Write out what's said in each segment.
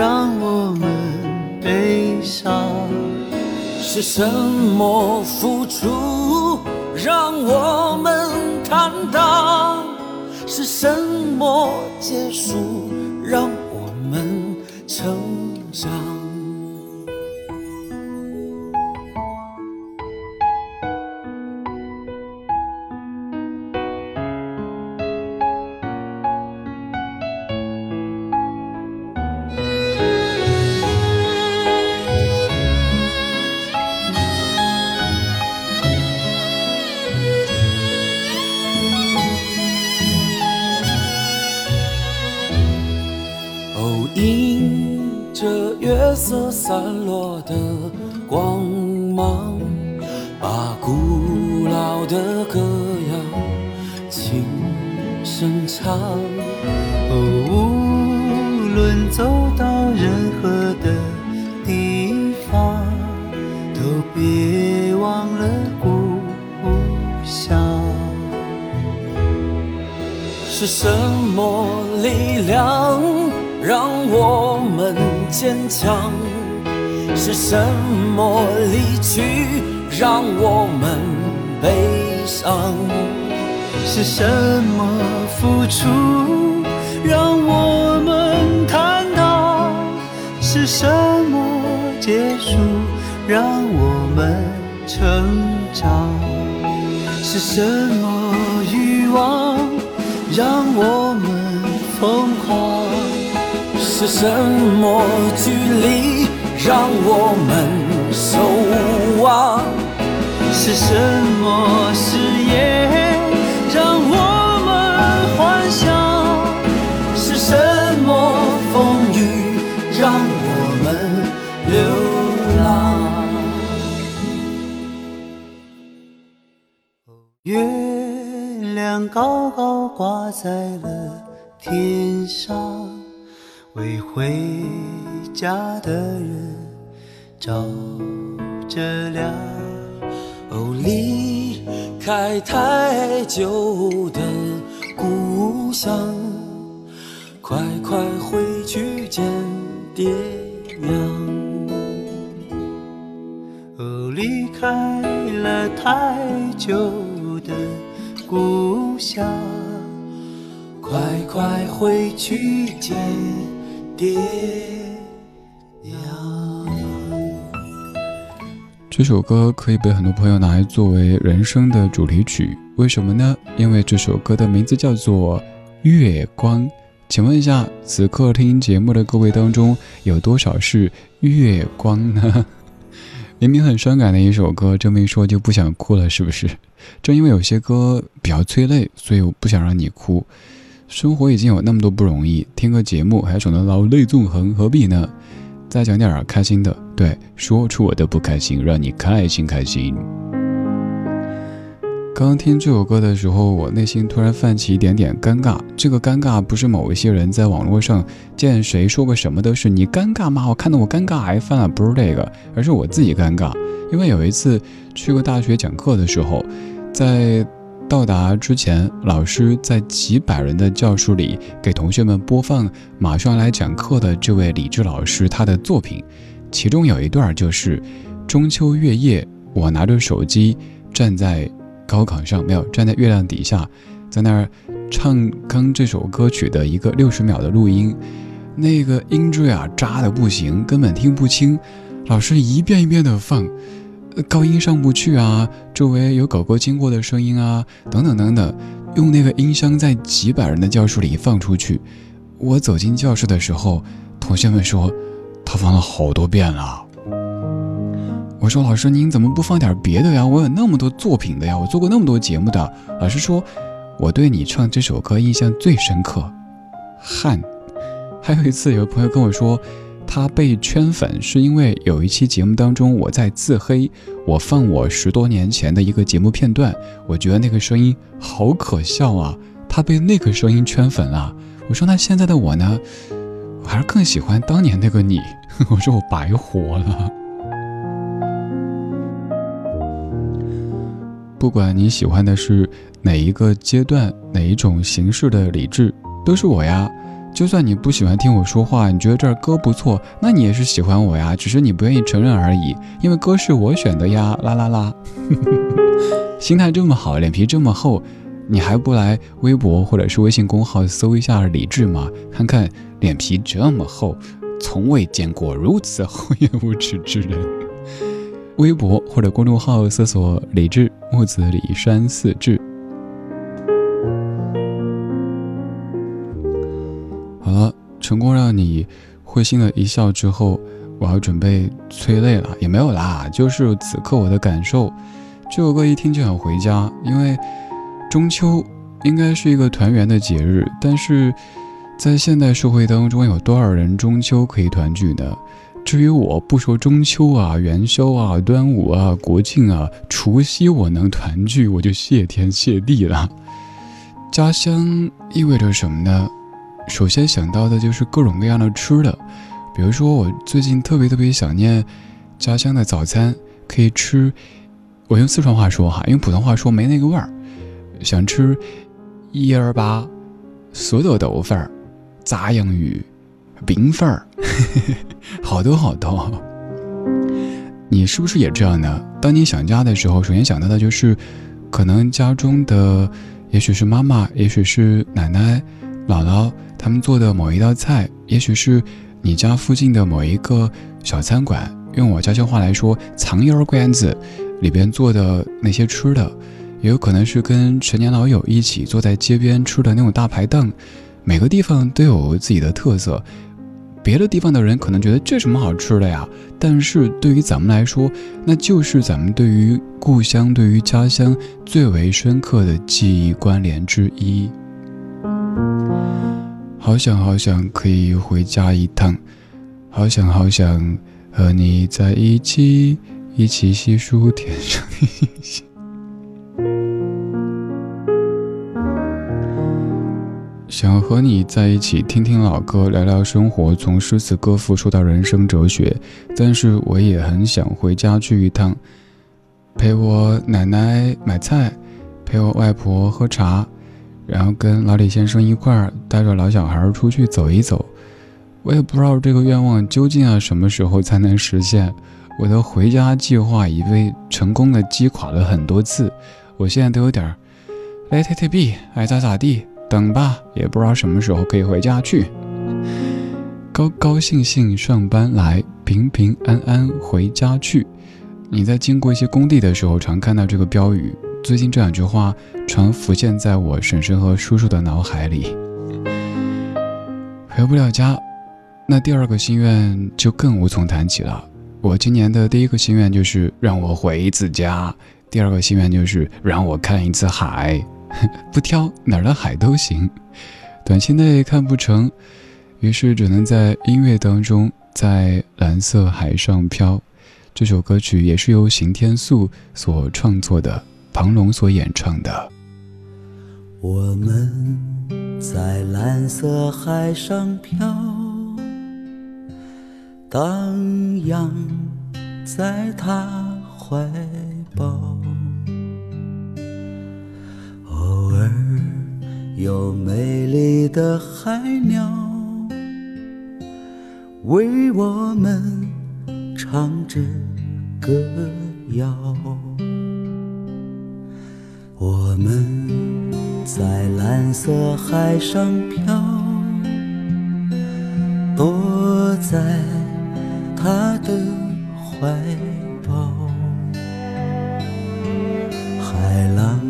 让我们悲伤？是什么付出让我们坦荡？是什么结束的歌谣轻声唱。无论走到任何的地方，都别忘了故乡。是什么力量让我们坚强？是什么离去让我们悲伤？是什么付出让我们坦荡？是什么结束让我们成长？是什么欲望让我们疯狂？是什么距离？让我们守望，是什么誓言让我们幻想？是什么风雨让我们流浪？月亮高高挂在了天上，为回家的人。照着亮，哦，离开太久的故乡，快快回去见爹娘。哦，离开了太久的故乡，快快回去见爹。这首歌可以被很多朋友拿来作为人生的主题曲，为什么呢？因为这首歌的名字叫做《月光》。请问一下，此刻听节目的各位当中，有多少是月光呢？明明很伤感的一首歌，这么一说就不想哭了，是不是？正因为有些歌比较催泪，所以我不想让你哭。生活已经有那么多不容易，听个节目还整得老泪纵横，何必呢？再讲点开心的。对，说出我的不开心，让你开心开心。刚听这首歌的时候，我内心突然泛起一点点尴尬。这个尴尬不是某一些人在网络上见谁说个什么都是你尴尬吗？我看到我尴尬癌犯了，不是这个，而是我自己尴尬。因为有一次去过大学讲课的时候，在到达之前，老师在几百人的教室里给同学们播放马上来讲课的这位李志老师他的作品，其中有一段就是中秋月夜，我拿着手机站在。高岗上没有站在月亮底下，在那儿唱刚这首歌曲的一个六十秒的录音，那个音质啊渣的不行，根本听不清。老师一遍一遍的放，高音上不去啊，周围有狗狗经过的声音啊，等等等等，用那个音箱在几百人的教室里放出去。我走进教室的时候，同学们说他放了好多遍了。我说：“老师，您怎么不放点别的呀？我有那么多作品的呀，我做过那么多节目的。”老师说：“我对你唱这首歌印象最深刻。”汗。还有一次，有个朋友跟我说，他被圈粉是因为有一期节目当中我在自黑，我放我十多年前的一个节目片段，我觉得那个声音好可笑啊，他被那个声音圈粉了。我说：“那现在的我呢？我还是更喜欢当年那个你。”我说：“我白活了。”不管你喜欢的是哪一个阶段、哪一种形式的理智，都是我呀。就算你不喜欢听我说话，你觉得这儿歌不错，那你也是喜欢我呀，只是你不愿意承认而已。因为歌是我选的呀，啦啦啦。心态这么好，脸皮这么厚，你还不来微博或者是微信公号搜一下理智吗？看看脸皮这么厚，从未见过如此厚颜无耻之人。微博或者公众号搜索“李志木子李山四志”。成功让你会心的一笑之后，我要准备催泪了，也没有啦，就是此刻我的感受。这首歌一听就想回家，因为中秋应该是一个团圆的节日，但是在现代社会当中，有多少人中秋可以团聚呢？至于我不说中秋啊、元宵啊、端午啊、国庆啊、除夕，我能团聚，我就谢天谢地了。家乡意味着什么呢？首先想到的就是各种各样的吃的，比如说我最近特别特别想念家乡的早餐，可以吃。我用四川话说哈，用普通话说没那个味儿。想吃一儿粑、素豆豆粉、炸洋芋。冰粉儿，好多好多。你是不是也这样呢？当你想家的时候，首先想到的就是，可能家中的，也许是妈妈，也许是奶奶、姥姥他们做的某一道菜，也许是你家附近的某一个小餐馆，用我家乡话来说，藏烟馆子里边做的那些吃的，也有可能是跟陈年老友一起坐在街边吃的那种大排档。每个地方都有自己的特色。别的地方的人可能觉得这什么好吃的呀？但是对于咱们来说，那就是咱们对于故乡、对于家乡最为深刻的记忆关联之一。好想好想可以回家一趟，好想好想和你在一起，一起细数天上的星星。想和你在一起，听听老歌，聊聊生活，从诗词歌赋说到人生哲学。但是我也很想回家去一趟，陪我奶奶买菜，陪我外婆喝茶，然后跟老李先生一块儿带着老小孩出去走一走。我也不知道这个愿望究竟要什么时候才能实现。我的回家计划已被成功的击垮了很多次，我现在都有点 let it be，爱咋咋地。等吧，也不知道什么时候可以回家去。高高兴兴上班来，平平安安回家去。你在经过一些工地的时候，常看到这个标语。最近这两句话常浮现在我婶婶和叔叔的脑海里。回不了家，那第二个心愿就更无从谈起了。我今年的第一个心愿就是让我回一次家，第二个心愿就是让我看一次海。不挑哪儿的海都行，短期内看不成，于是只能在音乐当中在蓝色海上飘。这首歌曲也是由邢天素所创作的，庞龙所演唱的。我们在蓝色海上飘，荡漾在他怀抱，偶尔有美丽的海鸟为我们唱着歌谣，们。在蓝色海上飘，躲在他的怀抱。海浪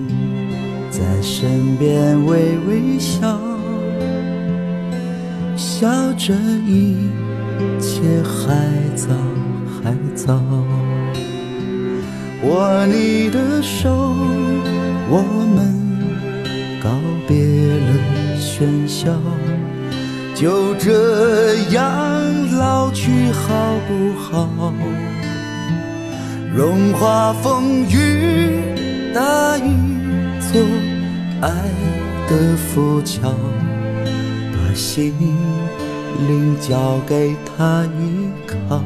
在身边微微笑，笑着一切还早还早。握你的手，我们。告别了喧嚣，就这样老去好不好？融化风雨，搭一座爱的浮桥，把心灵交给他依靠。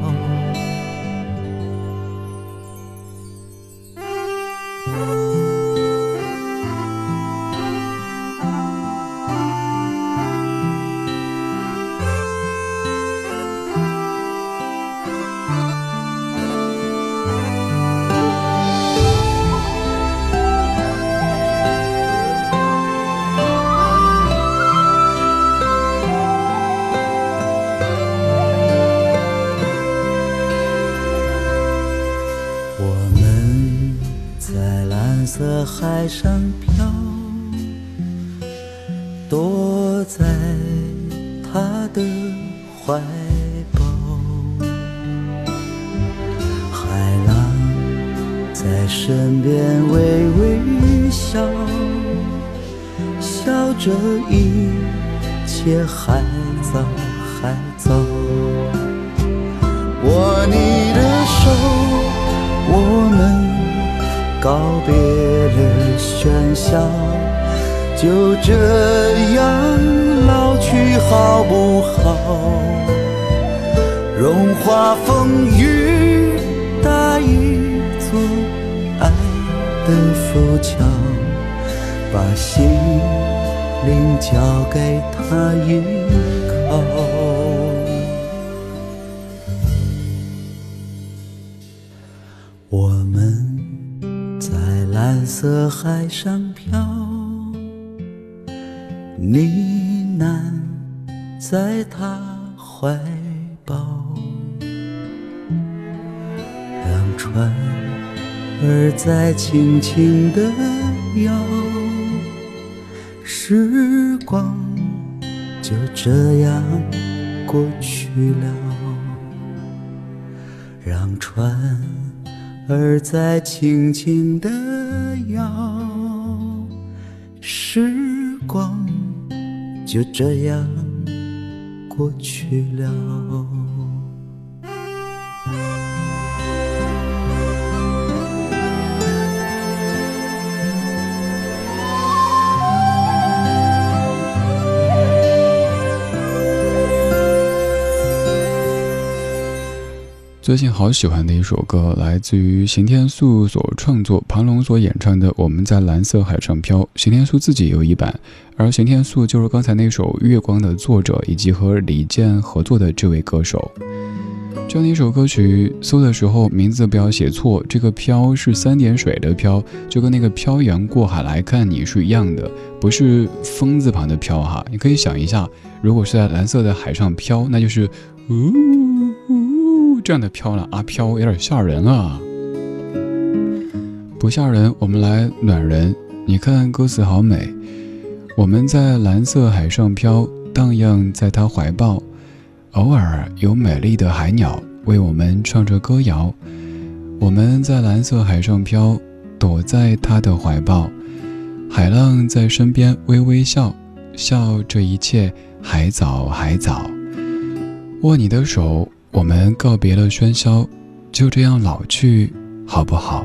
海上漂，躲在他的怀抱。海浪在身边微微笑，笑着一切还早还早。握你的手，告别了喧嚣，就这样老去好不好？融化风雨，搭一座爱的浮桥，把心灵交给他依靠。蓝色海上飘，呢喃在他怀抱，让船儿在轻轻地摇，时光就这样过去了，让船儿在轻轻地。要时光就这样过去了。最近好喜欢的一首歌，来自于邢天素所创作、庞龙所演唱的《我们在蓝色海上漂》。邢天素自己有一版，而邢天素就是刚才那首《月光》的作者，以及和李健合作的这位歌手。这样的一首歌曲，搜的时候名字不要写错，这个“漂”是三点水的“漂”，就跟那个“漂洋过海来看你”是一样的，不是风字旁的“漂”哈。你可以想一下，如果是在蓝色的海上漂，那就是呜。这样的飘了啊，飘有点吓人啊！不吓人，我们来暖人。你看歌词好美，我们在蓝色海上飘，荡漾在他怀抱，偶尔有美丽的海鸟为我们唱着歌谣。我们在蓝色海上飘，躲在他的怀抱，海浪在身边微微笑，笑这一切还早还早。握你的手。我们告别了喧嚣，就这样老去，好不好？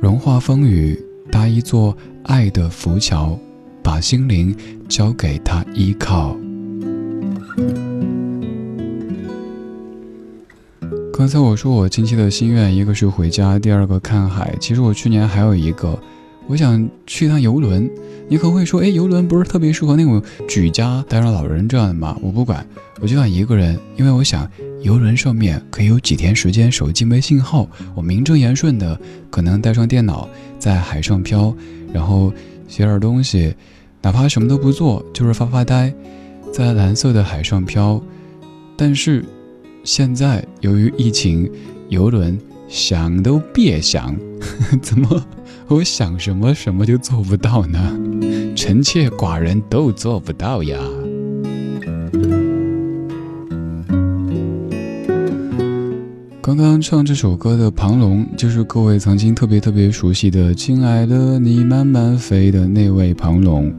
融化风雨，搭一座爱的浮桥，把心灵交给他依靠。刚才我说我近期的心愿，一个是回家，第二个看海。其实我去年还有一个，我想去一趟游轮。你可能会说，哎，游轮不是特别适合那种举家带上老人这样的吗？我不管，我就想一个人，因为我想游轮上面可以有几天时间手机没信号，我名正言顺的可能带上电脑在海上漂，然后写点东西，哪怕什么都不做，就是发发呆，在蓝色的海上漂。但是现在由于疫情，游轮想都别想，怎么？我想什么什么就做不到呢？臣妾寡人都做不到呀。刚刚唱这首歌的庞龙，就是各位曾经特别特别熟悉的“亲爱的你慢慢飞”的那位庞龙。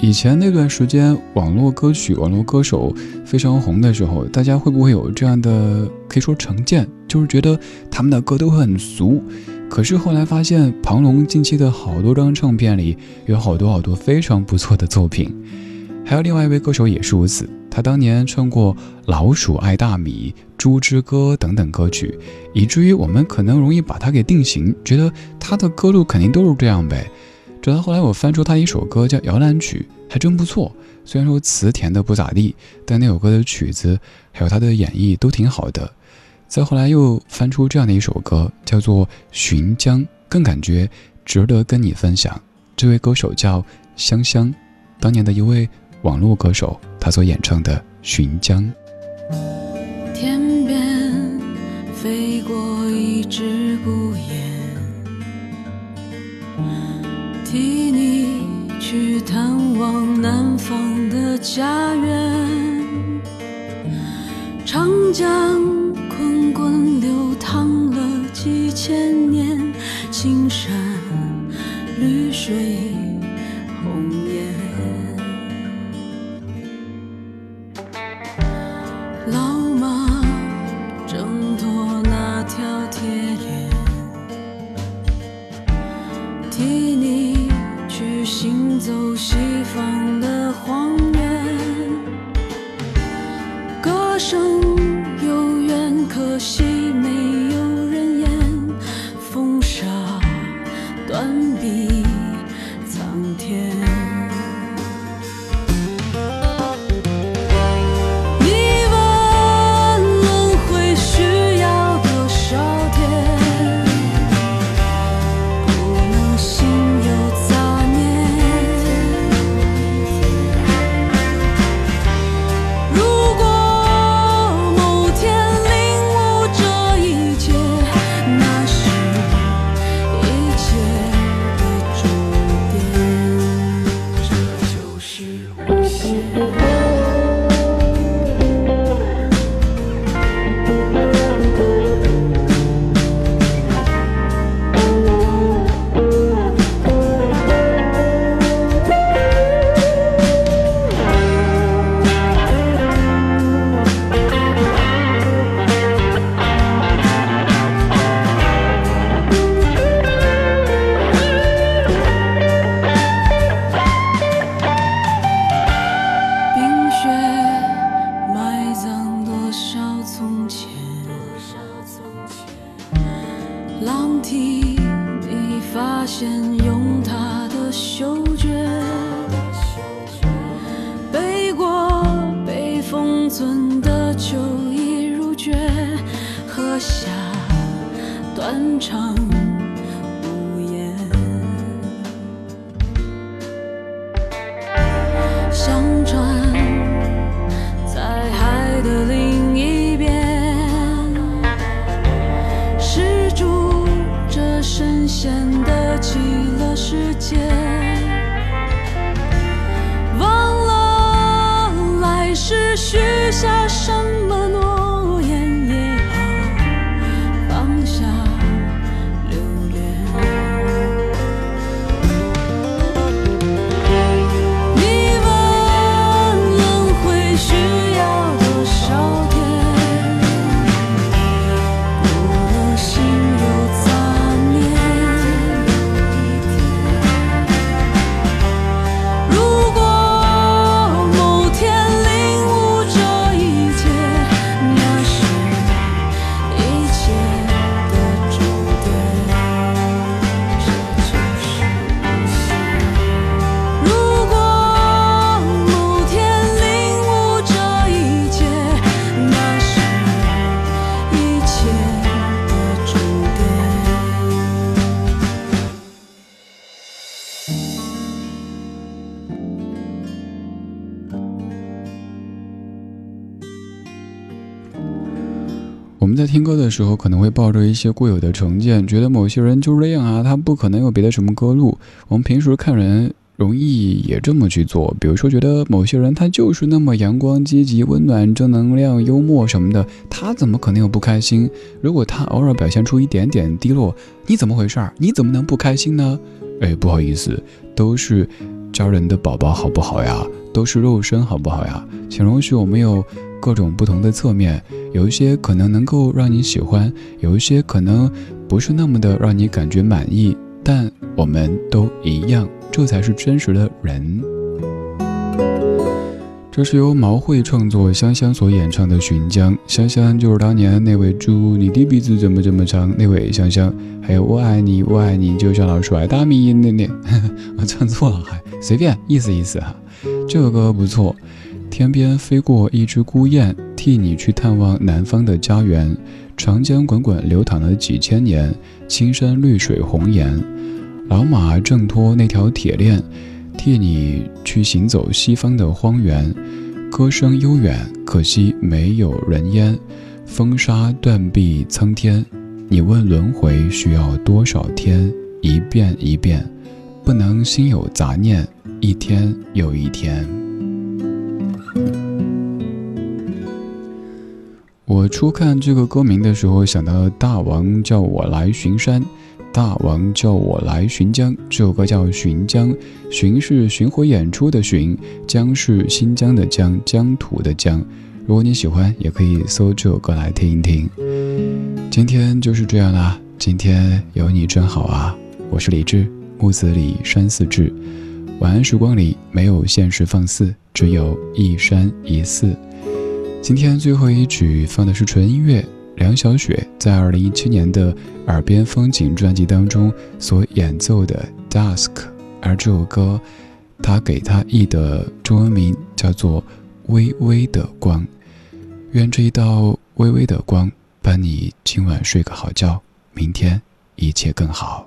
以前那段时间，网络歌曲、网络歌手非常红的时候，大家会不会有这样的可以说成见，就是觉得他们的歌都很俗？可是后来发现，庞龙近期的好多张唱片里有好多好多非常不错的作品。还有另外一位歌手也是如此，他当年唱过《老鼠爱大米》《猪之歌》等等歌曲，以至于我们可能容易把他给定型，觉得他的歌路肯定都是这样呗。直到后来我翻出他一首歌叫《摇篮曲》，还真不错。虽然说词填的不咋地，但那首歌的曲子还有他的演绎都挺好的。再后来又翻出这样的一首歌，叫做《寻江》，更感觉值得跟你分享。这位歌手叫香香，当年的一位网络歌手，他所演唱的《寻江》。家园，长江。下山歌的时候，可能会抱着一些固有的成见，觉得某些人就是这样啊，他不可能有别的什么歌路。我们平时看人。容易也这么去做，比如说觉得某些人他就是那么阳光、积极、温暖、正能量、幽默什么的，他怎么可能有不开心？如果他偶尔表现出一点点低落，你怎么回事儿？你怎么能不开心呢？哎，不好意思，都是家人的宝宝，好不好呀？都是肉身，好不好呀？请容许我们有各种不同的侧面，有一些可能能够让你喜欢，有一些可能不是那么的让你感觉满意，但我们都一样。这才是真实的人。这是由毛慧创作，香香所演唱的《寻江》。香香就是当年那位猪，你的鼻子怎么这么长？那位香香，还有我爱你，我爱你，就像老鼠爱大米那那，我唱错了，还随便意思意思哈。这个歌不错。天边飞过一只孤雁，替你去探望南方的家园。长江滚滚流淌了几千年，青山绿水红颜。老马挣脱那条铁链，替你去行走西方的荒原。歌声悠远，可惜没有人烟。风沙断壁苍天，你问轮回需要多少天？一遍一遍，不能心有杂念，一天又一天。初看这个歌名的时候，想到大王叫我来巡山。大王叫我来巡江，这首歌叫《巡江》，巡是巡回演出的巡，江是新疆的疆，疆土的疆。如果你喜欢，也可以搜这首歌来听一听。今天就是这样啦，今天有你真好啊！我是李志，木子李山寺志。晚安时光里没有现实放肆，只有一山一寺。今天最后一曲放的是纯音乐。梁晓雪在二零一七年的《耳边风景》专辑当中所演奏的《Dusk》，而这首歌，他给他译的中文名叫做《微微的光》。愿这一道微微的光伴你今晚睡个好觉，明天一切更好。